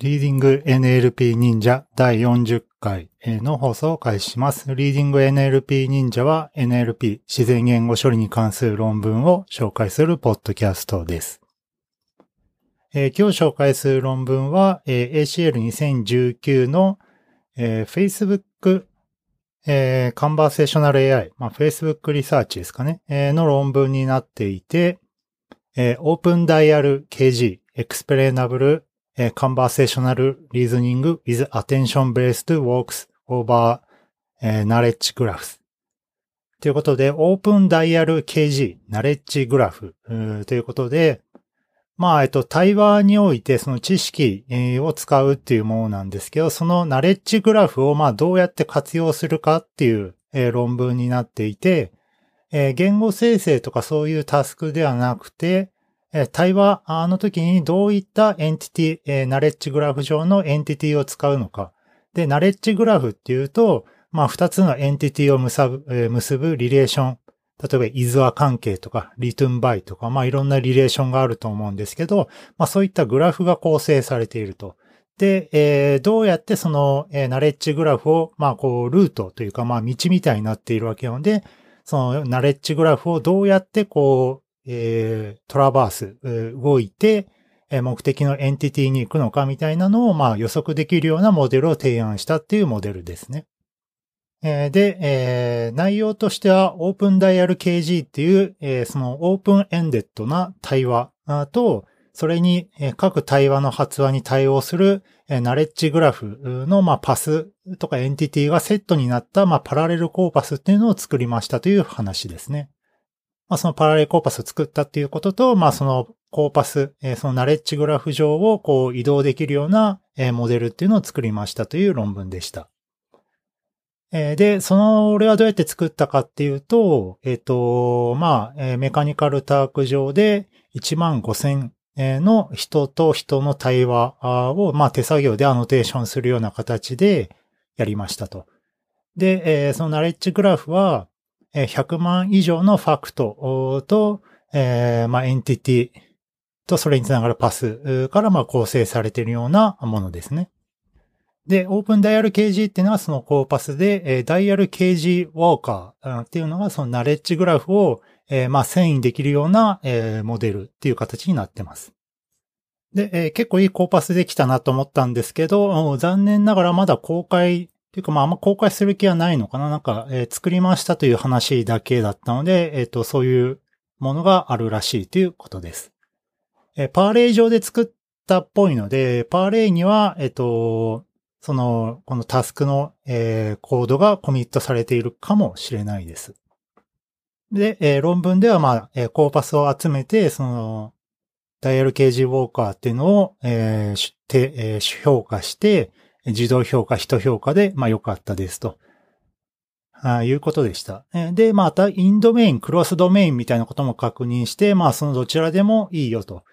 リーディング NLP 忍者第40回の放送を開始します。リーディング NLP 忍者は NLP 自然言語処理に関する論文を紹介するポッドキャストです。えー今日紹介する論文は、えー ACL2019 の、えー Facebook、えー、カンバーセーショナル AI、まあ、Facebook リサーチですかね、えーの論文になっていて、えー、Open Dial KG Explainable えー Conversational Reasoning with Attention-Based Works over えー Knowledge Graphs ということで、Open Dial KG Knowledge Graph ということで、まあ、えっと、対話においてその知識を使うっていうものなんですけど、そのナレッジグラフをまあどうやって活用するかっていう論文になっていて、言語生成とかそういうタスクではなくて、対話の時にどういった entity、knowledge graph 上の entity を使うのか。で、 knowledge graph っていうと、まあ、二つの entity を結ぶ、結ぶ relation。例えば、 is a 関係とか、 written by とか、まあ、いろんな relation があると思うんですけど、まあ、そういったグラフが構成されていると。で、えーどうやってその、えー knowledge graph を、まあ、こう、ルートというか、まあ、道みたいになっているわけなので、そのナレッジグラフをどうやってこう、えートラバース、動いて、目的のエンティティに行くのかみたいなのを、まあ予測できるようなモデルを提案したっていうモデルですね。えーで、えー内容としては Open Dial KG っていう、えーそのオープンエンデッドな対話と、それに、各対話の発話に対応する、ナレッジグラフの、パスとかエンティティがセットになった、パラレルコーパスっていうのを作りましたという話ですね。まあ、そのパラレルコーパスを作ったっていうことと、まあ、そのコーパス、えーそのナレッジグラフ上をこう移動できるような、えーモデルっていうのを作りましたという論文でした。えーで、その、俺はどうやって作ったかっていうと、えっ、と、まあ、えーメカニカルターク上で1万5000の人と人の対話を、まあ、手作業でアノテーションするような形でやりましたと。で、そのナレッジグラフは、100万以上のファクトと、えーまあ、エンティティとそれにつながるパスから、まあ、構成されているようなものですね。で、オープンダイヤル KG っていうのはそのコーパスで、えダイヤル KG ウォーカーっていうのがそのナレッジグラフを、えーまあ、遷移できるような、えモデルっていう形になってます。で、え結構いいコーパスできたなと思ったんですけど、残念ながらまだ公開ていうか、まあ、あんま公開する気はないのかななんか、えー作りましたという話だけだったので、えっ、と、そういうものがあるらしいということです。えーパーレイ上で作ったっぽいので、パーレイには、えっ、と、その、このタスクの、えーコードがコミットされているかもしれないです。で、えー論文では、まあ、えーコーパスを集めて、その、ダイヤル KG ウォーカーっていうのを、えーしてえー評価して、自動評価、人評価で、まあ良かったですと。ああいうことでした。で、また、インドメイン、クロスドメインみたいなことも確認して、まあそのどちらでもいいよと。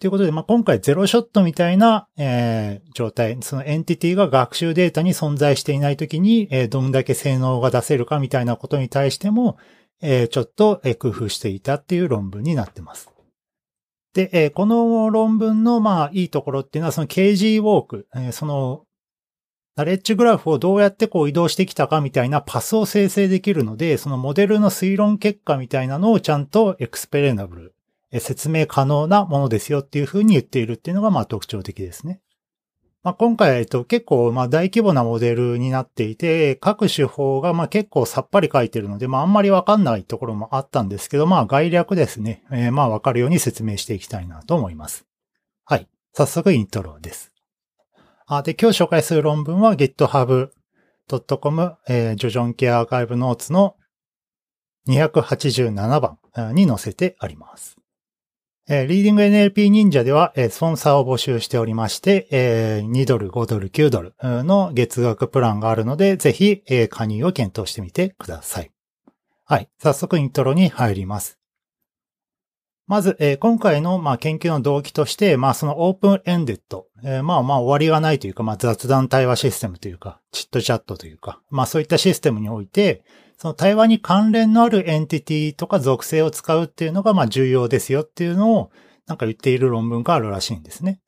ということで、まあ今回ゼロショットみたいな、えー状態、そのエンティティが学習データに存在していないときに、えーどんだけ性能が出せるかみたいなことに対しても、えーちょっと工夫していたっていう論文になってます。で、えーこの論文の、まあ、いいところっていうのは、その KG ウォーク、えーその、ナレッジグラフをどうやってこう移動してきたかみたいなパスを生成できるので、そのモデルの推論結果みたいなのをちゃんとエクスペレナブル、えー説明可能なものですよっていうふうに言っているっていうのが、まあ、特徴的ですね。まあ、今回、えっと、結構、まあ、大規模なモデルになっていて、各手法が、まあ、結構さっぱり書いてるので、まあ、あんまりわかんないところもあったんですけど、まあ、概略ですね。えーまあ、わかるように説明していきたいなと思います。はい。早速、イントロです。あ、で、今日紹介する論文は github.com、えー、ジョジョンケアアーカイブノーツの287番に載せてあります。えー、リーディング NLP 忍者では、えースポンサーを募集しておりまして、えー2ドル、5ドル、9ドルの月額プランがあるので、ぜひ、えー加入を検討してみてください。はい。早速イントロに入ります。まず、えー今回の、まあ、研究の動機として、まあ、そのオープンエンデッド、えーまあまあ終わりがないというか、まあ、雑談対話システムというか、チットチャットというか、まあそういったシステムにおいて、その対話に関連のあるエンティティとか属性を使うっていうのが、まあ重要ですよっていうのを、なんか言っている論文があるらしいんですね。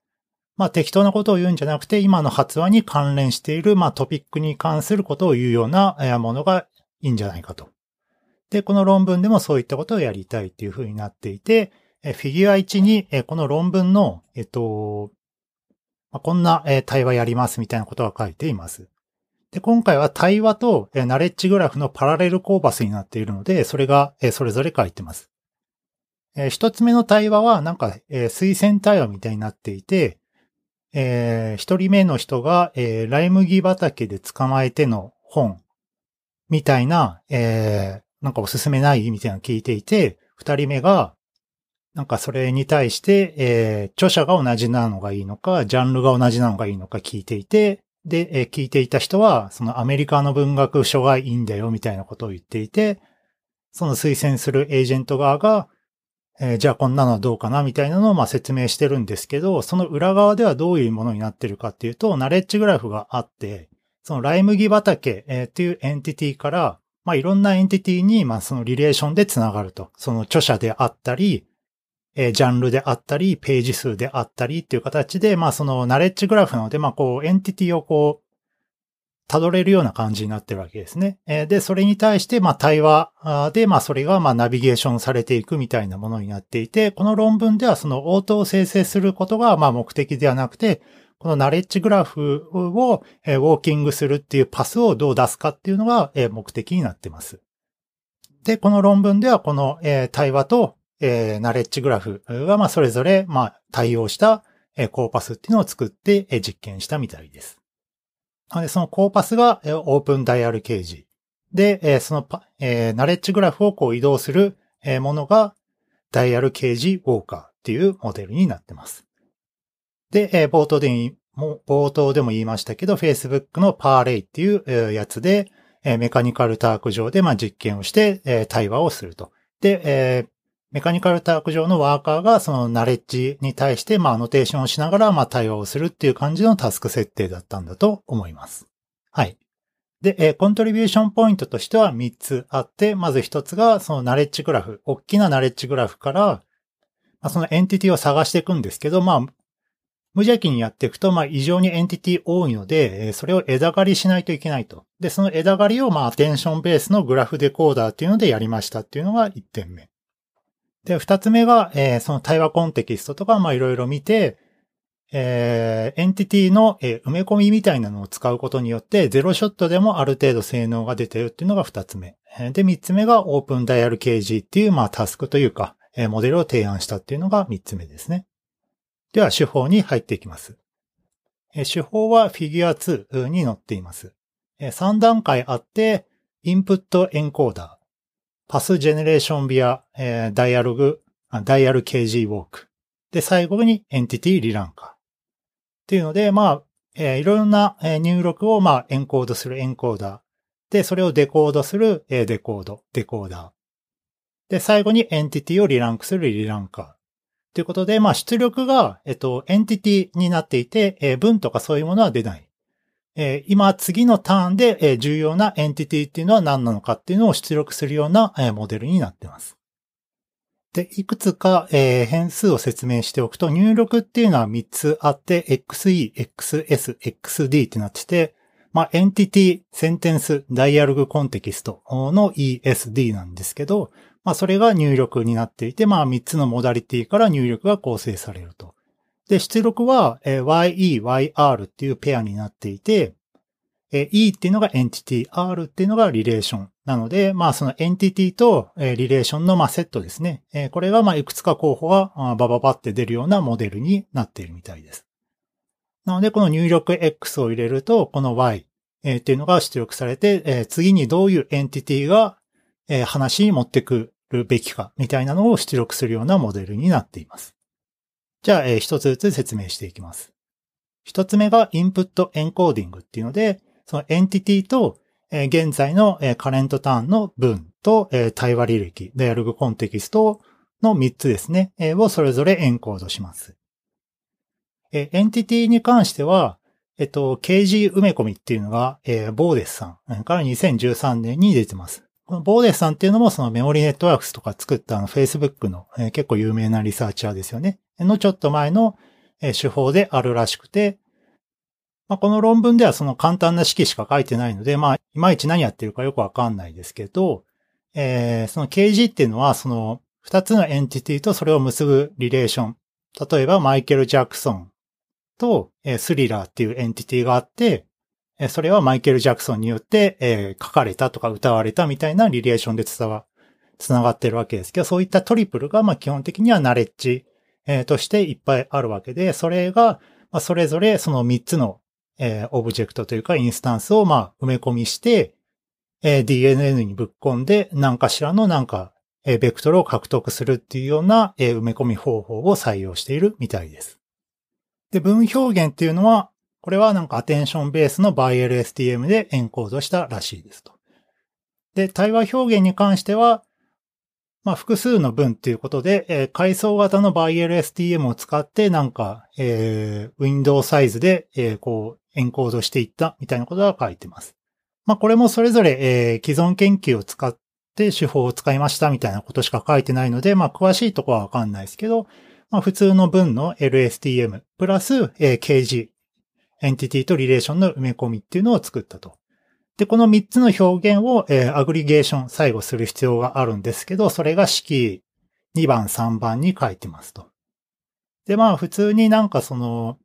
まあ適当なことを言うんじゃなくて、今の発話に関連している、まあトピックに関することを言うようなものがいいんじゃないかと。で、この論文でもそういったことをやりたいっていうふうになっていて、フィギュア1に、この論文の、えっと、こんな対話やりますみたいなことが書いています。で、今回は対話とナレッジグラフのパラレルコーパスになっているので、それがそれぞれ書いてます。一つ目の対話はなんか推薦対話みたいになっていて、一人目の人がライ麦畑で捕まえての本みたいな、なんかおすすめないみたいなの聞いていて、二人目がなんかそれに対して、えー、著者が同じなのがいいのか、ジャンルが同じなのがいいのか聞いていて、で、えー、聞いていた人は、そのアメリカの文学書がいいんだよみたいなことを言っていて、その推薦するエージェント側が、えー、じゃあこんなのはどうかなみたいなのをまあ説明してるんですけど、その裏側ではどういうものになってるかっていうと、ナレッジグラフがあって、そのライ麦畑、えー、っていう entity から、まあいろんな entity に、まあその relation でつながると。その著者であったり、えー、ジャンルであったり、ページ数であったりっていう形で、まあその knowledge graph なので、まあこう entity をこう、辿れるような感じになってるわけですね。えー、で、それに対して、まあ対話で、まあそれがまあナビゲーションされていくみたいなものになっていて、この論文ではその応答を生成することがまあ目的ではなくて、このナレッジグラフをえウォーキングするっていうパスをどう出すかっていうのがえ目的になってます。で、この論文ではこのえ対話とえー、ナレッジグラフが、まあ、それぞれ、まあ、対応した、えー、コーパスっていうのを作って、えー、実験したみたいです。なので、そのコーパスが、えー、オープンダイヤル掲示。で、えー、その、えー、ナレッジグラフをこう移動する、えー、ものが、ダイヤル掲示ウォーカーっていうモデルになってます。で、えー、冒頭でも、冒頭でも言いましたけど、Facebook の ParlAI っていう、えー、やつで、えー、 Mechanical Turk 上で、まあ、実験をして、えー、対話をすると。で、えー、 Mechanical Turk 上のワーカーがその knowledge に対して、まあ、 annotation をしながら、まあ、対話をするっていう感じのタスク設定だったんだと思います。はい。で、え、 contribution point としては3つあって、まず1つが、その knowledge graph、大きな knowledge graph から、まあ、その entity を探していくんですけど、まあ、無邪気にやっていくと、まあ、異常に entity 多いので、それを枝刈りしないといけないと。で、その枝刈りを、まあ、 attention base の graph decoder っていうのでやりましたっていうのが1点目。で、二つ目が、えー、その対話 context とか、まいろいろ見て、えー、 entity の、えー、埋め込みみたいなのを使うことによって、 zero-shot でもある程度性能が出てるっていうのが二つ目。で、三つ目がオープンダイヤル KG っていう、まあタスクというか、えー、モデルを提案したっていうのが三つ目ですね。では、手法に入っていきます。えー、手法はフィギュア2に載っています。えー、3段階あって、インプットエンコーダー。パスジェネレーションビア、えー、ダイアログ、ダイアル KG ウォーク。で、最後にエンティティリランカ。っていうので、まあ、えー、いろんな入力を、まあ、エンコードするエンコーダー。で、それを decode する、えー、 decode、decoder。で、最後に entity を rerank する reranker。ということで、まあ、出力が、えっと、 entity になっていて、えー、文とかそういうものは出ない。え、今次のターンで、重要な entity っていうのは何なのかっていうのを出力するような、モデルになっています。で、いくつか、変数を説明しておくと、入力っていうのは3つあって、XE、XS、XD ってなってて、まあ、エンティティ、センテンス、 dialog context の ESD なんですけど、まあ、それが入力になっていて、まあ、3つのモダリティから入力が構成されると。で、出力は、えー、YE、YR っていうペアになっていて、えー、E っていうのがエンティティ、R っていうのがリレーション。なので、まあそのエンティティと、えー、リレーションのまあセットですね。えー、これがまあいくつか候補がバババって出るようなモデルになっているみたいです。なので、この入力 X を入れると、この Y、えー、っていうのが出力されて、えー、次にどういうエンティティが、えー、話に持ってくるべきか、みたいなのを出力するようなモデルになっています。じゃあ、えー、一つずつ説明していきます。一つ目がインプットエンコーディングっていうので、そのエンティティと、えー、現在の、えー、カレントターンの文と、えー、対話履歴、ダイアログコンテキストの3つですね、えー、をそれぞれエンコードします。えー、エンティティに関しては、えっと、KG 埋め込みっていうのが、えー、ボーデスさんから2013年に出てます。このボーデスさんっていうのもその Memory Networks とか作ったあの Facebook の、えー、結構有名なリサーチャーですよね。のちょっと前の、手法であるらしくて、まあ、この論文ではその簡単な式しか書いてないので、まあ、いまいち何やってるかよくわかんないですけど、えー、その KG っていうのは、その二つのエンティティとそれを結ぶリレーション。例えば、マイケル・ジャクソンと、スリラーっていうエンティティがあって、それはマイケル・ジャクソンによって、書かれたとか歌われたみたいなリレーションで伝わ、繋がってるわけですけど、そういったトリプルが、まあ、基本的にはナレッジ、えー、としていっぱいあるわけで、それが、まあ、それぞれその三つのえー、オブジェクトというかインスタンスをまあ埋め込みして、えー、DNN にぶっ込んで何かしらのなんか、えー、ベクトルを獲得するっていうような、えー、埋め込み方法を採用しているみたいです。で、文表現っていうのは、これはなんかアテンションベースのバイ LSTM でエンコードしたらしいですと。で、対話表現に関しては、まあ、複数の文っていうことで、えー、階層型の Bi LSTM を使って、なんか、えー、ウィンドウサイズで、えー、こう、エンコードしていったみたいなことが書いてます。まあこれもそれぞれ、えー、既存研究を使って手法を使いましたみたいなことしか書いてないので、まあ詳しいとこはわかんないですけど、まあ普通の文の LSTM プラス、えー、KG、エンティティとリレーションの埋め込みっていうのを作ったと。で、この3つの表現を、えー、アグリゲーション最後する必要があるんですけど、それが式2番3番に書いてますと。で、まあ普通になんかその、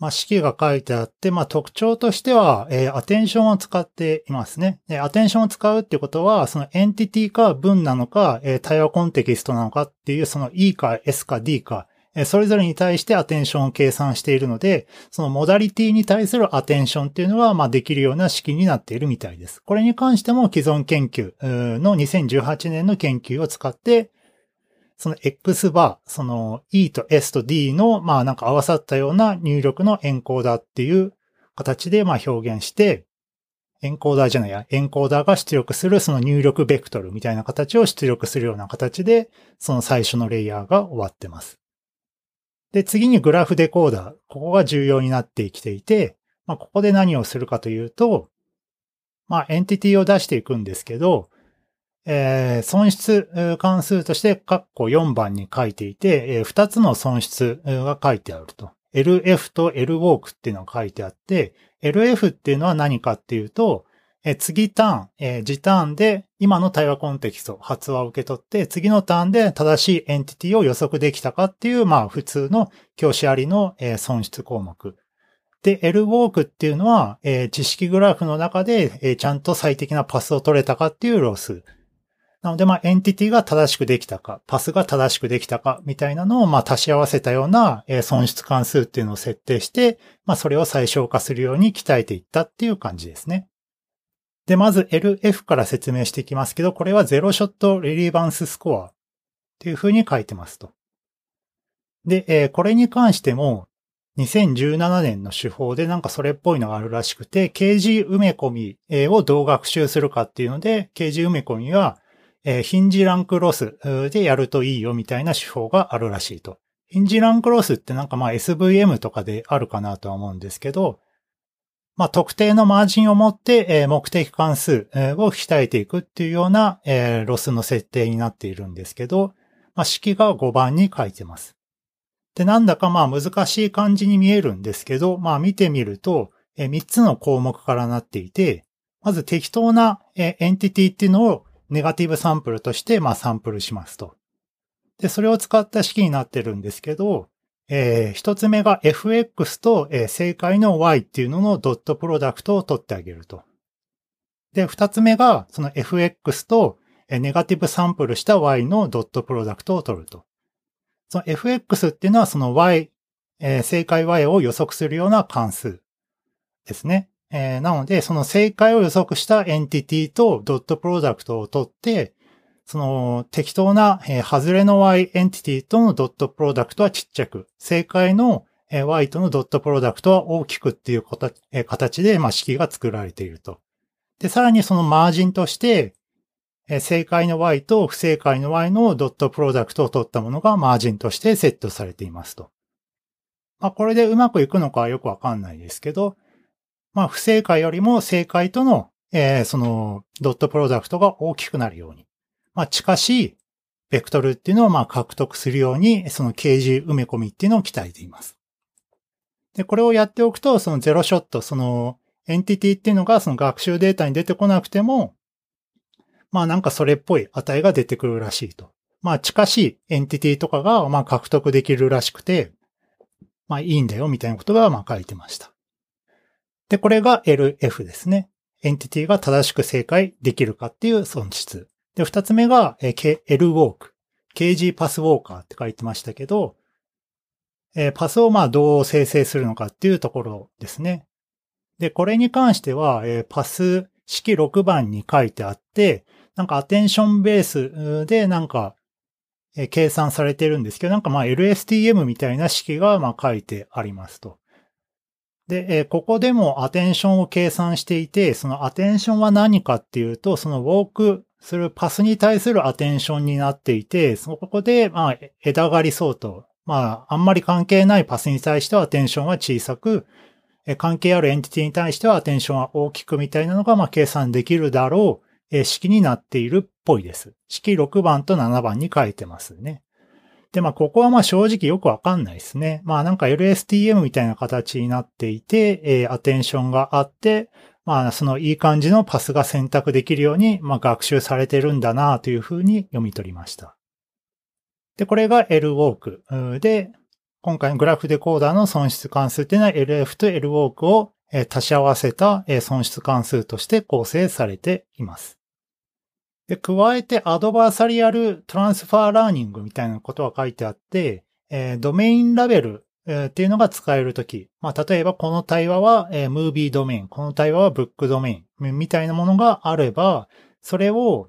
まあ、式が書いてあって、まあ、特徴としては、えー、アテンションを使っていますね。で、アテンションを使うってことは、そのエンティティか文なのか、えー、対話コンテキストなのかっていう、その E か S か D か、それぞれに対してアテンションを計算しているので、そのモダリティに対するアテンションっていうのは、まあ、できるような式になっているみたいです。これに関しても既存研究の2018年の研究を使って、その X バー、その E と S と D の、まあなんか合わさったような入力のエンコーダーっていう形でまあ表現して、エンコーダーじゃないや、エンコーダーが出力するその入力ベクトルみたいな形を出力するような形で、その最初のレイヤーが終わってます。で、次にグラフデコーダー。ここが重要になってきていて、まあ、ここで何をするかというと、まあ、エンティティを出していくんですけど、えー、損失関数として、括弧4番に書いていて、えー、2つの損失が書いてあると。LF と LWalk っていうのが書いてあって、LF っていうのは何かっていうと、え、次ターン、え、次ターンで今の対話コンテキスト、発話を受け取って、次のターンで正しいエンティティを予測できたかっていう、まあ普通の教師ありの、え、損失項目。で、L ウォークっていうのは、え、知識グラフの中で、え、ちゃんと最適なパスを取れたかっていうロス。なので、まあ、エンティティが正しくできたか、パスが正しくできたか、みたいなのを、まあ、足し合わせたような、え損失関数っていうのを設定して、まあ、それを最小化するように鍛えていったっていう感じですね。で、まず LF から説明していきますけど、これはゼロショットレリバンススコアっていう風に書いてますと。で、えー、これに関しても、2017年の手法でなんかそれっぽいのがあるらしくて、KG 埋め込みをどう学習するかっていうので、KG 埋め込みは、えー、ヒンジランクロスでやるといいよみたいな手法があるらしいと。ヒンジランクロスってなんかまあ SVM とかであるかなとは思うんですけど、まあ特定のマージンを持って、えー、目的関数を鍛えていくっていうような、えー、ロスの設定になっているんですけど、まあ式が5番に書いてます。で、なんだかまあ難しい感じに見えるんですけど、まあ見てみると、えー、3つの項目からなっていて、まず適当な、えー、エンティティっていうのをネガティブサンプルとして、まあ、サンプルしますと。で、それを使った式になってるんですけど、えー、一つ目が fx と、えー、正解の y っていうののドットプロダクトを取ってあげると。で、二つ目がその fx と、えー、ネガティブサンプルした y のドットプロダクトを取ると。その fx っていうのはその y、えー、正解 y を予測するような関数ですね。えー、なので、その正解を予測したエンティティとドットプロダクトを取って、その適当な、えー、外れの Y エンティティとのドットプロダクトはちっちゃく、正解の、えー、Y とのドットプロダクトは大きくっていうえー、形で、まあ、式が作られていると。で、さらにそのマージンとして、えー、正解の Y と不正解の Y のドットプロダクトを取ったものがマージンとしてセットされていますと。まあ、これでうまくいくのかはよくわかんないですけど、まあ、不正解よりも正解との、えー、その、ドットプロダクトが大きくなるように。まあ、近しいベクトルっていうのをまあ獲得するように、その掲示埋め込みっていうのを鍛えています。で、これをやっておくと、そのゼロショット、そのエンティティっていうのがその学習データに出てこなくても、まあなんかそれっぽい値が出てくるらしいと。まあ近しいエンティティとかがまあ獲得できるらしくて、まあいいんだよみたいなことがまあ書いてました。で、これが LF ですね。エンティティが正しく正解できるかっていう損失。で、二つ目が L ウォーク。KG パスウォーカーって書いてましたけど、えパスをまあどう生成するのかっていうところですね。で、これに関しては、えパス式6番に書いてあって、なんかアテンションベースでなんか、え計算されてるんですけど、なんかまあ LSTM みたいな式がまあ書いてありますと。で、えここでもアテンションを計算していて、そのアテンションは何かっていうと、そのウォークするパスに対するアテンションになっていて、そこでまあ枝狩り相当。まあ、あんまり関係ないパスに対してはアテンションは小さく、関係あるエンティティに対してはアテンションは大きくみたいなのがまあ計算できるだろう。式になっているっぽいです。式6番と7番に書いてますね。で、まあ、ここはまあ正直よくわかんないですね。まあなんか LSTM みたいな形になっていて、えー、アテンションがあって、まあそのいい感じのパスが選択できるように、まあ学習されてるんだなというふうに読み取りました。で、これが L ウォークで、今回のグラフデコーダーの損失関数っていうのは LF と L ウォークを足し合わせた損失関数として構成されています。で、加えてアドバーサリアルトランスファーラーニングみたいなことが書いてあって、えー、ドメインラベル、えー、っていうのが使えるとき、まあ、例えばこの対話は、えー、ムービードメイン、この対話はブックドメインみたいなものがあれば、それを、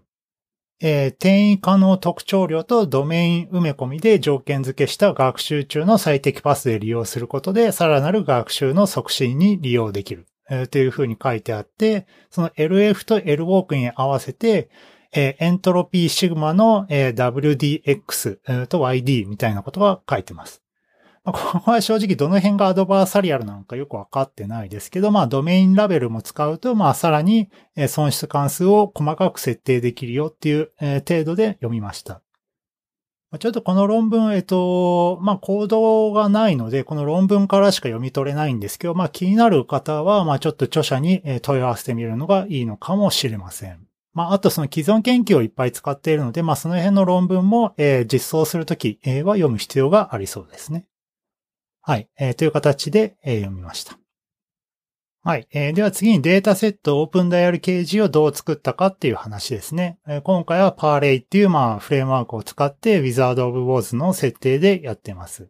えー、転移可能特徴量とドメイン埋め込みで条件付けした学習中の最適パスで利用することで、さらなる学習の促進に利用できる。えー、というふうに書いてあって、その LF と L ウォークに合わせて、えー、エントロピーシグマの、えー、WDX と YD みたいなことが書いてます。まあ、ここは正直どの辺がアドバーサリアルなのかよくわかってないですけど、まあドメインラベルも使うと、まあさらに損失関数を細かく設定できるよっていう程度で読みました。ちょっとこの論文、えっと、まあ、コードがないので、この論文からしか読み取れないんですけど、まあ、気になる方は、まあ、ちょっと著者に問い合わせてみるのがいいのかもしれません。まあ、あとその既存研究をいっぱい使っているので、まあ、その辺の論文も、えー、実装するとき、は読む必要がありそうですね。はい。えー、という形で、えー、読みました。はい。えー、では次にデータセットオープンダイヤル掲示をどう作ったかっていう話ですね。えー、今回はパーレイっていう、まあ、フレームワークを使って Wizard of Wars の設定でやってます。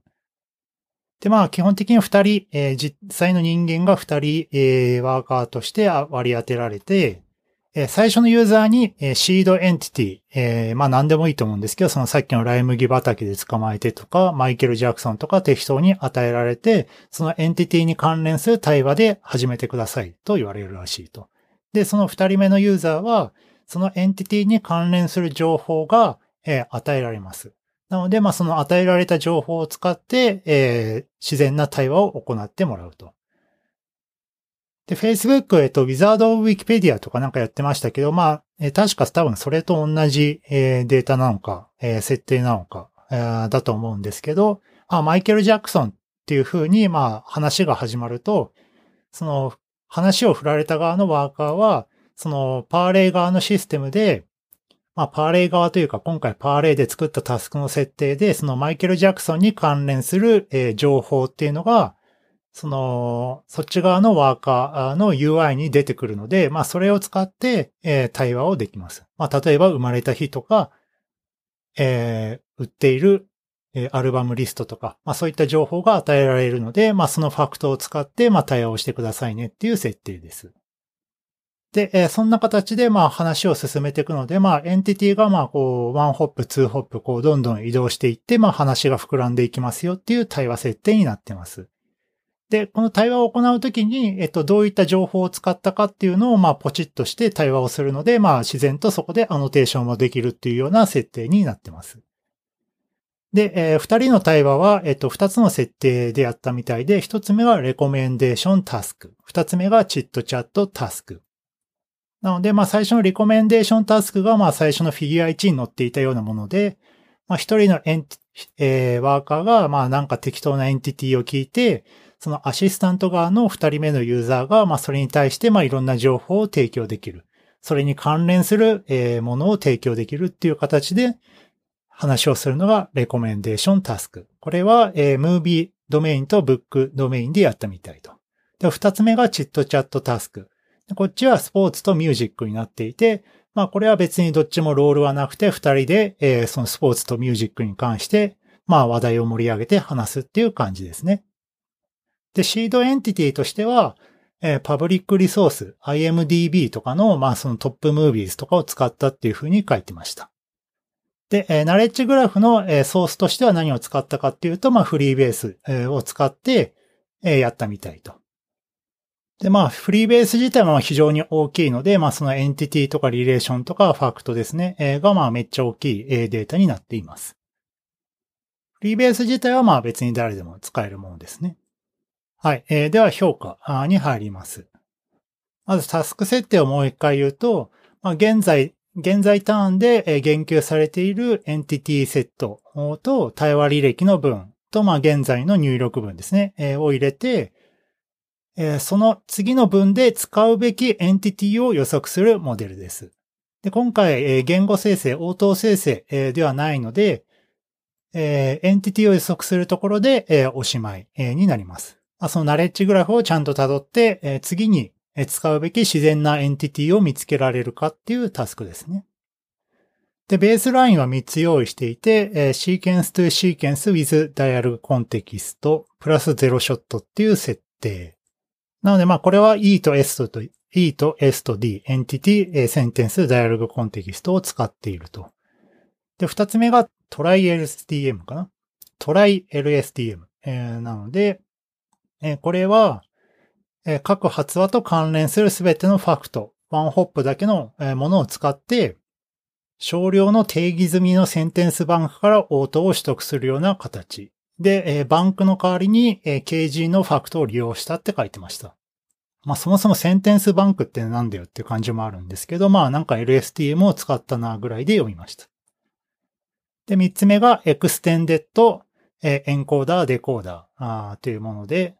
で、まあ、基本的に二人、えー、実際の人間が二人、えー、ワーカーとして割り当てられて、最初のユーザーにシードエンティティ、えー、まあ何でもいいと思うんですけど、そのさっきのライ麦畑で捕まえてとか、マイケル・ジャクソンとか適当に与えられて、そのエンティティに関連する対話で始めてくださいと言われるらしいと。で、その二人目のユーザーは、そのエンティティに関連する情報が、えー、与えられます。なので、まあその与えられた情報を使って、えー、自然な対話を行ってもらうと。で、Facebook、えっと、Wizard of Wikipedia とかなんかやってましたけど、まあ、えー、確か多分それと同じ、えー、データなのか、えー、設定なのか、えー、だと思うんですけど、あ、マイケル・ジャクソンっていう風に、まあ、話が始まると、その、話を振られた側のワーカーは、その、パーレイ側のシステムで、まあ、パーレイ側というか、今回パーレイで作ったタスクの設定で、そのマイケル・ジャクソンに関連する、えー、情報っていうのが、その、そっち側のワーカーの UI に出てくるので、まあそれを使って、えー、対話をできます。まあ例えば生まれた日とか、えー、売っている、えー、アルバムリストとか、まあそういった情報が与えられるので、まあそのファクトを使って、まあ対話をしてくださいねっていう設定です。で、えー、そんな形で、まあ話を進めていくので、まあエンティティが、まあこう、 one hop、two hop、こう、どんどん移動していって、まあ話が膨らんでいきますよっていう対話設定になってます。で、この対話を行うときに、えっと、どういった情報を使ったかっていうのを、まあ、ポチッとして対話をするので、まあ、自然とそこでアノテーションもできるっていうような設定になってます。で、えー、二人の対話は、えっと、二つの設定でやったみたいで、一つ目はレコメンデーションタスク。二つ目がチットチャットタスク。なので、まあ、最初のレコメンデーションタスクが、まあ、最初のフィギュア1に載っていたようなもので、まあ、一人のエン、えー、ワーカーが、まあ、なんか適当なエンティティを聞いて、そのアシスタント側の二人目のユーザーが、まあ、それに対して、まあ、いろんな情報を提供できる。それに関連する、えー、ものを提供できるっていう形で話をするのがレコメンデーションタスク。これは、えー、ムービードメインとブックドメインでやったみたいと。で、二つ目がチットチャットタスク。こっちはスポーツとミュージックになっていて、まあこれは別にどっちもロールはなくて二人で、えー、そのスポーツとミュージックに関して、まあ話題を盛り上げて話すっていう感じですね。で、シードエンティティとしては、えー、パブリックリソース、IMDB とかの、まあその top movies とかを使ったっていうふうに書いてました。で、えー、ナレッジグラフの、えー、ソースとしては何を使ったかっていうと、まあ Freebase、えー、を使って、えー、やったみたいと。で、まあ、 Freebase 自体は非常に大きいので、まあ、そのエンティティとかリレーションとかファクトですね、えー、がまあ、めっちゃ大きいデータになっています。フリーベース自体はまあ、別に誰でも使えるものですね。はい。えー、では評価に入ります。まずタスク設定をもう一回言うと、まあ、現在、現在ターンで言及されているエンティティセットと対話履歴の文と、まあ、現在の入力文ですね、えー、を入れて、えー、その次の文で使うべきエンティティを予測するモデルです。で今回、えー、言語生成、応答生成、えー、ではないので、えー、エンティティを予測するところで、えー、おしまい、えー、になります。そのナレッジグラフをちゃんと辿って、次に使うべき自然なエンティティを見つけられるかっていうタスクですね。で、ベースラインは3つ用意していて、えー、シーケンス to シーケンス with dialog context プラスゼロショットっていう設定。なので、まあ、これは E と S と、E と S と D、エンティティ、センテンス、 dialog context を使っていると。で、二つ目がトライ LSTM かなトライ LSTM、えー、なので、えー、これは、えー、各発話と関連するすべてのファクト、 one hop だけのものを使って、少量の定義済みのセンテンスバンクから応答を取得するような形。で、えー、バンクの代わりに、えー、KG のファクトを利用したって書いてました。まあそもそもセンテンスバンクってなんだよっていう感じもあるんですけど、まあなんか LSTM を使ったなぐらいで読みました。で、三つ目が Extended、え、エンコーダー、デコーダーというもので、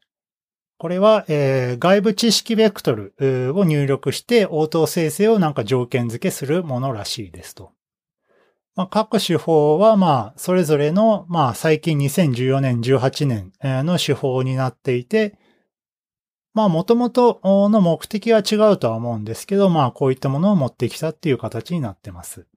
これは、えー、外部知識ベクトルを入力して応答生成をなんか条件付けするものらしいですと。まあ、各手法は、まあ、それぞれの、まあ、最近2014年、18年の手法になっていて、まあ、もともとの目的は違うとは思うんですけど、まあ、こういったものを持ってきたっていう形になってます。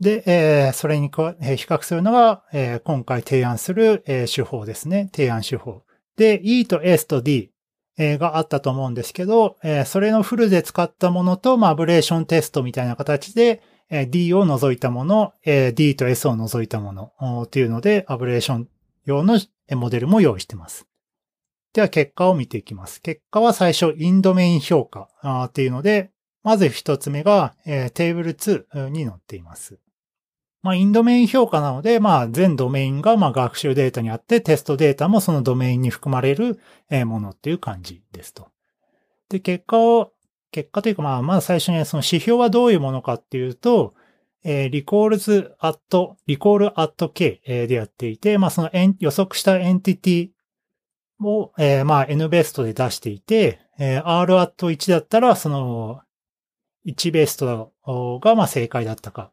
で、えー、それに比較するのが、えー、今回提案する、えー、手法ですね。提案手法。で、E と S と D、があったと思うんですけど、それのフルで使ったものと、まあ、アブレーションテストみたいな形で、D を除いたもの、D と S を除いたものっていうので、アブレーション用のモデルも用意しています。では結果を見ていきます。結果は最初、インドメイン評価っていうので、まず一つ目が、テーブル2に載っています。まあ、インドメイン評価なので、まあ、全ドメインが、まあ、学習データにあって、テストデータもそのドメインに含まれるものっていう感じですと。で、結果を結果というか、まあ、まず最初にその指標はどういうものかっていうと、えー、リコールズアット、リコールアット K でやっていて、まあ、その予測したエンティティを、えー、まあ、N ベストで出していて、えー、R アット1だったら、その、1ベストが、まあ、正解だったか。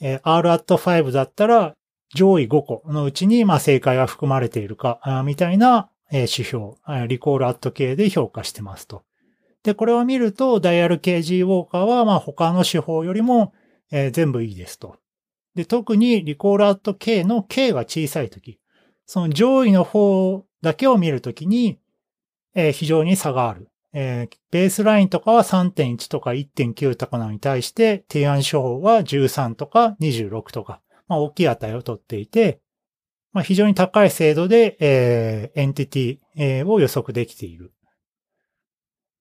えー、R アット5だったら、上位5個のうちに、まあ、正解が含まれているか、みたいな、指標、リコールアット K で評価してますと。で、これを見ると、ダイヤル KG ウォーカーは、まあ他の手法よりも、え、全部いいですと。で、特にリコールアット K の K が小さいとき、その上位の方だけを見るときに、え、非常に差がある。えー、ベースラインとかは3.1とか1.9とかなのに対して、提案手法は13とか26とか、まあ大きい値を取っていて、まあ非常に高い精度で、えー、エンティティ、を予測できている。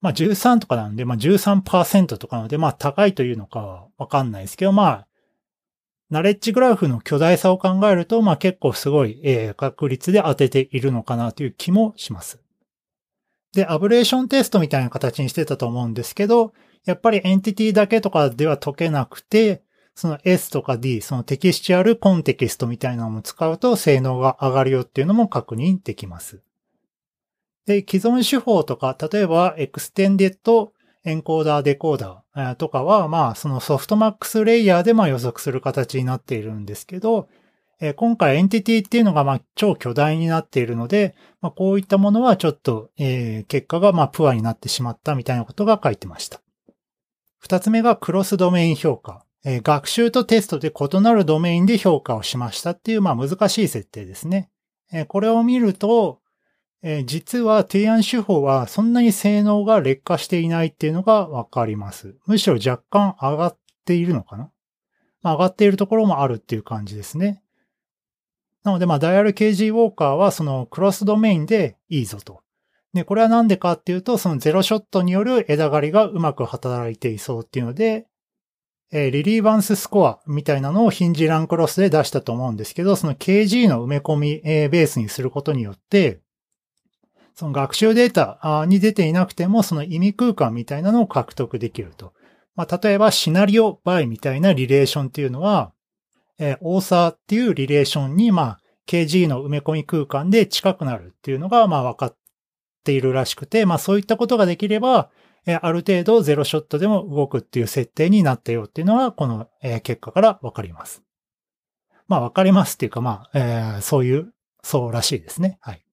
まあ13とかなんで、まあ13%とかなので、まあ高いというのかはわかんないですけど、まあ、ナレッジグラフの巨大さを考えると、まあ結構すごい、えー、確率で当てているのかなという気もします。で、アブレーションテストみたいな形にしてたと思うんですけど、やっぱりエンティティだけとかでは解けなくて、その S とか D、その textual context みたいなのも使うと性能が上がるよっていうのも確認できます。で、既存手法とか、例えば Extended エンコーダー、デコーダーとかは、まあ、その softmax layer でま予測する形になっているんですけど、え今回エンティティっていうのがまあ超巨大になっているので、まあ、こういったものはちょっと、え、結果がまあプアになってしまったみたいなことが書いてました。二つ目がクロスドメイン評価。え、学習とテストで異なるドメインで評価をしましたっていうまあ難しい設定ですね。え、これを見ると、え、実は提案手法はそんなに性能が劣化していないっていうのがわかります。むしろ若干上がっているのかな、まあ、上がっているところもあるっていう感じですね。なので、まあ、ダイヤル KG ウォーカーはそのクロスドメインでいいぞと。で、これはなんでかっていうと、そのゼロショットによる枝刈りがうまく働いていそうっていうので、えー、リリーバンススコアみたいなのをヒンジランクロスで出したと思うんですけど、その KG の埋め込み、えー、ベースにすることによって、その学習データに出ていなくても、その意味空間みたいなのを獲得できると。まあ、例えばシナリオバイみたいなリレーションっていうのは、えー、オーサーっていうリレーションに、まあ、KG の埋め込み空間で近くなるっていうのが、まあ、分かっているらしくて、まあ、そういったことができれば、えー、ある程度ゼロショットでも動くっていう設定になったよっていうのは、この、えー、結果から分かります。まあ、分かりますっていうか、まあ、えー、そういう、そうらしいですね。はい。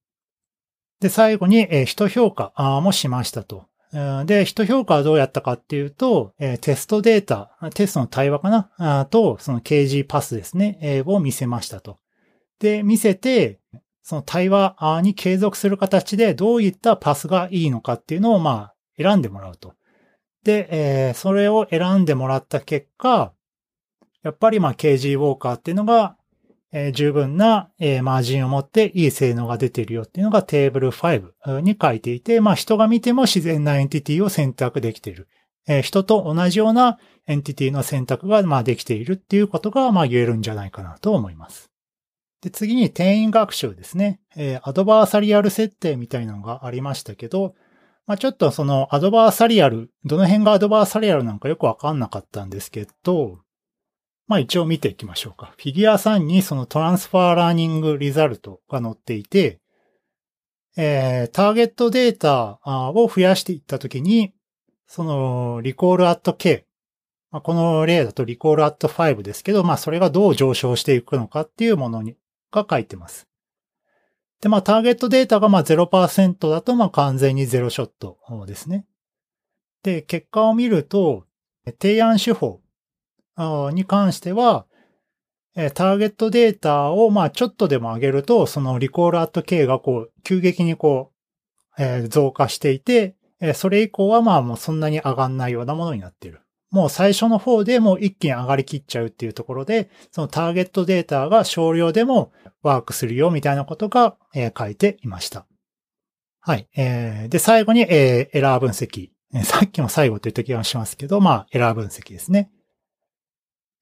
で、最後に、えー、人評価もしましたと。で、人評価はどうやったかっていうと、え、テストデータ、テストの対話かな？と、その KG パスですね、えー、を見せましたと。で、見せて、その対話に継続する形でどういったパスがいいのかっていうのを、まあ、選んでもらうと。で、え、それを選んでもらった結果、やっぱりまあ KG ウォーカーっていうのがえー、十分な、えー、マージンを持っていい性能が出ているよっていうのがテーブル5に書いていて、まあ人が見ても自然なエンティティを選択できている。えー、人と同じようなエンティティの選択がまあできているっていうことがまあ言えるんじゃないかなと思います。で、次に転員学習ですね。えー、アドバーサリアル設定みたいなのがありましたけど、まあちょっとそのアドバーサリアル、どの辺がアドバーサリアルなんかよくわかんなかったんですけど、まあ一応見ていきましょうか。フィギュア3にそのトランスファーラーニングリザルトが載っていて、えー、ターゲットデータを増やしていったときに、そのリコールアット K、まあ、この例だとリコールアット5ですけど、まあそれがどう上昇していくのかっていうものにが書いてます。で、まあターゲットデータがまあ0%だとまあ完全にゼロショットですね。で、結果を見ると、提案手法に関しては、ターゲットデータをまあちょっとでも上げると、そのリコールアット K がこう、急激にこう、えー、増加していてえ、それ以降はまあもうそんなに上がんないようなものになっている。もう最初の方でもう一気に上がりきっちゃうっていうところで、そのターゲットデータが少量でもワークするよみたいなことが、えー、書いていました。はい。えー、で、最後に、えー、エラー分析。さっきも最後という気がしますけど、まあ、エラー分析ですね。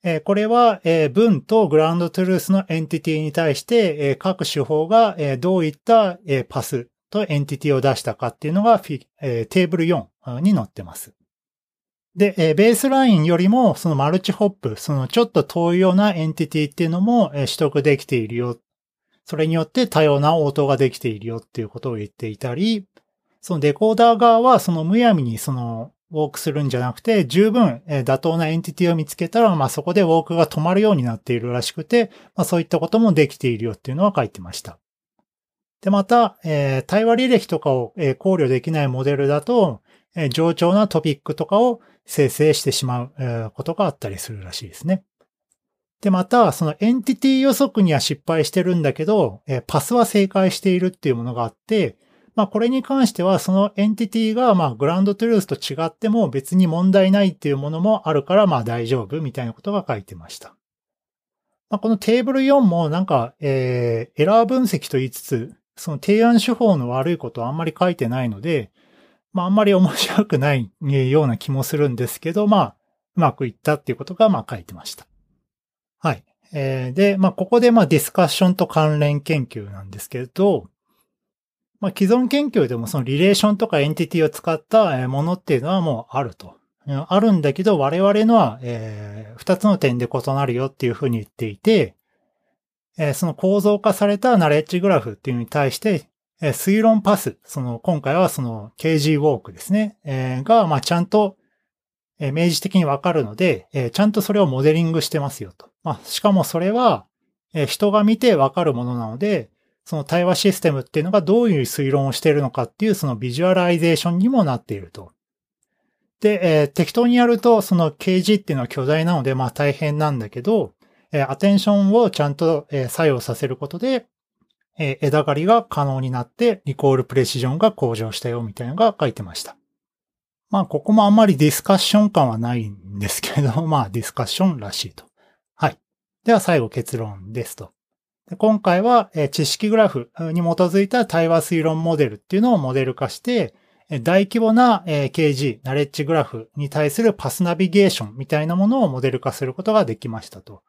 えこれは、え文とグラウンドトゥルースのエンティティに対して、え各手法が、えどういった、えパスとエンティティを出したかっていうのがえテーブル4に載ってます。で、えベースラインよりも、そのマルチホップ、そのちょっと遠いようなエンティティっていうのも、え取得できているよ。それによって多様な応答ができているよっていうことを言っていたり、そのデコーダー側はそのむやみにそのウォークするんじゃなくて、十分妥当なエンティティを見つけたら、まあそこでウォークが止まるようになっているらしくて、まあそういったこともできているよっていうのは書いてました。で、また、えー、対話履歴とかを、え、考慮できないモデルだと、えー、冗長なトピックとかを生成してしまう、え、ことがあったりするらしいですね。で、また、そのエンティティ予測には失敗してるんだけど、え、パスは正解しているっていうものがあって、まあこれに関してはそのエンティティがまあグランドトゥルースと違っても別に問題ないっていうものもあるからまあ大丈夫みたいなことが書いてました。まあこのテーブル4もなんか、えー、エラー分析と言いつつ、その提案手法の悪いことはあんまり書いてないので、まああんまり面白くないような気もするんですけど、まあうまくいったっていうことがまあ書いてました。はい。えー、で、まあここでまあディスカッションと関連研究なんですけど、まあ、既存研究でもそのリレーションとかエンティティを使ったものっていうのはもうあると。あるんだけど、我々のは、えー、二つの点で異なるよっていうふうに言っていて、えー、その構造化されたナレッジグラフっていうのに対して、えー、推論パス、その、今回はその KG ウォークですね、えー、が、ま、ちゃんと、え、明示的にわかるので、えー、ちゃんとそれをモデリングしてますよと。まあ、しかもそれは、えー、人が見てわかるものなので、その対話システムっていうのがどういう推論をしているのかっていうそのビジュアライゼーションにもなっていると。で、えー、適当にやるとその KG っていうのは巨大なのでまあ大変なんだけど、えー、アテンションをちゃんと、えー、作用させることで、えー、枝刈りが可能になってリコールプレシジョンが向上したよみたいなのが書いてました。まあここもあんまりディスカッション感はないんですけど、まあディスカッションらしいと。はい。では最後結論ですと。今回は知識グラフに基づいた対話推論モデルっていうのをモデル化して、大規模な KG、ナレッジグラフに対するパスナビゲーションみたいなものをモデル化することができましたと。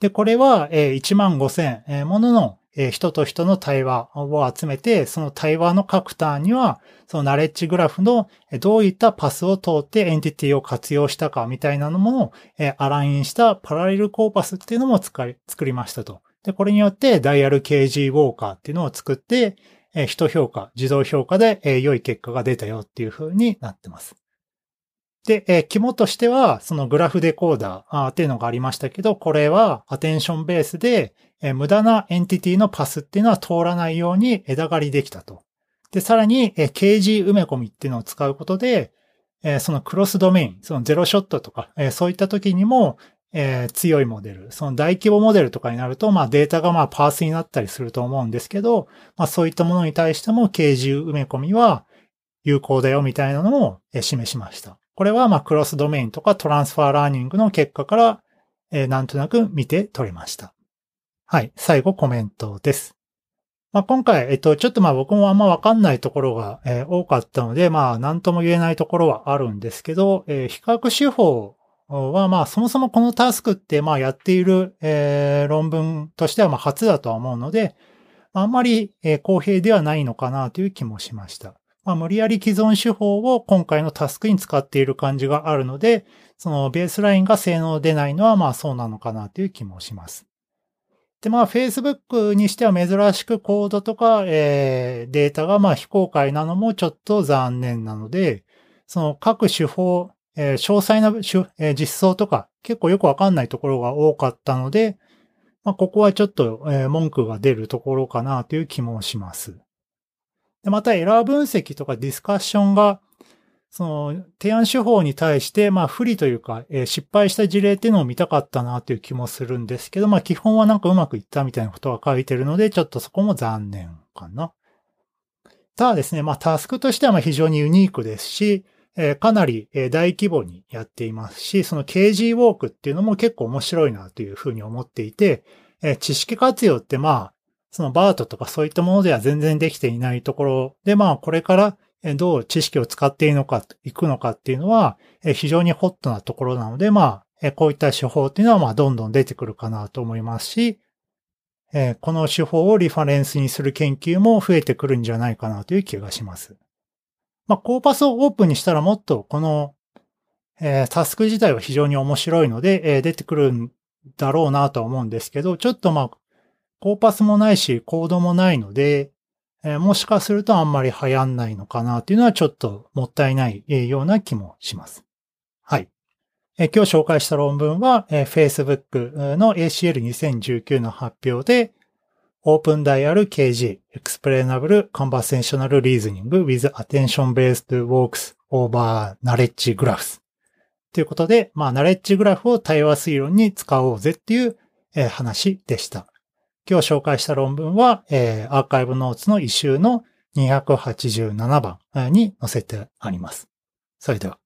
で、これは1万5000ものの人と人の対話を集めて、その対話の各ターンには、そのナレッジグラフのどういったパスを通ってエンティティを活用したかみたいなのも、アラインしたパラレルコーパスっていうのも作りましたと。で、これによってダイヤル KG ウォーカーっていうのを作って、えー、人評価、自動評価で、えー、良い結果が出たよっていう風になってます。で、えー、肝としては、そのグラフデコーダーっていうのがありましたけど、これはアテンションベースで、えー、無駄なエンティティのパスっていうのは通らないように枝刈りできたと。で、さらに、えー、KG 埋め込みっていうのを使うことで、えー、そのクロスドメイン、そのゼロショットとか、えー、そういった時にも、えー、強いモデル。その大規模モデルとかになると、まあデータがまあパースになったりすると思うんですけど、まあそういったものに対しても軽重埋め込みは有効だよみたいなのを示しました。これはまあクロスドメインとかトランスファーラーニングの結果から、えー、なんとなく見て取れました。はい。最後コメントです。まあ、今回、えっと、ちょっとまあ僕もあんまわかんないところが、えー、多かったので、まあ、なんとも言えないところはあるんですけど、えー、比較手法は、まあ、そもそもこのタスクって、まあ、やっている、えー、論文としては、まあ、初だとは思うので、あんまり、えー、公平ではないのかなという気もしました。まあ、無理やり既存手法を今回のタスクに使っている感じがあるので、そのベースラインが性能出ないのは、まあ、そうなのかなという気もします。で、まあ、Facebook にしては珍しくコードとか、えー、データがまあ非公開なのもちょっと残念なので、その各手法、えー、詳細な、えー、実装とか結構よくわかんないところが多かったので、まあ、ここはちょっと、えー、文句が出るところかなという気もします。でまたエラー分析とかディスカッションが、その提案手法に対して、まあ不利というか、えー、失敗した事例っていうのを見たかったなという気もするんですけど、まあ基本はなんかうまくいったみたいなことが書いてるので、ちょっとそこも残念かな。ただですね、まあタスクとしてはま非常にユニークですし、えー、かなり大規模にやっていますし、その KG ウォークっていうのも結構面白いなというふうに思っていて、えー、知識活用ってまあ、そのバートとかそういったものでは全然できていないところで、まあこれからどう知識を使っていいのか、いくのかっていうのは非常にホットなところなので、まあ、こういった手法っていうのはまあどんどん出てくるかなと思いますし、この手法をリファレンスにする研究も増えてくるんじゃないかなという気がします。まあ、コーパスをオープンにしたらもっとこの、えー、タスク自体は非常に面白いので、えー、出てくるんだろうなとは思うんですけど、ちょっとまあ、コーパスもないし、コードもないので、えー、もしかするとあんまり流行んないのかなっていうのはちょっともったいないような気もします。はい。えー、今日紹介した論文は、えー、Facebook の ACL2019 の発表で、オープンダイヤル KG エクスプレーナブル、コン Conversational Reasoning with Attention Based Works ということで、ナレッジグラフを対話推論に使おうぜっていう、話でした。今日紹介した論文は、アーカイブノーツの異臭の287番に載せてあります。それでは。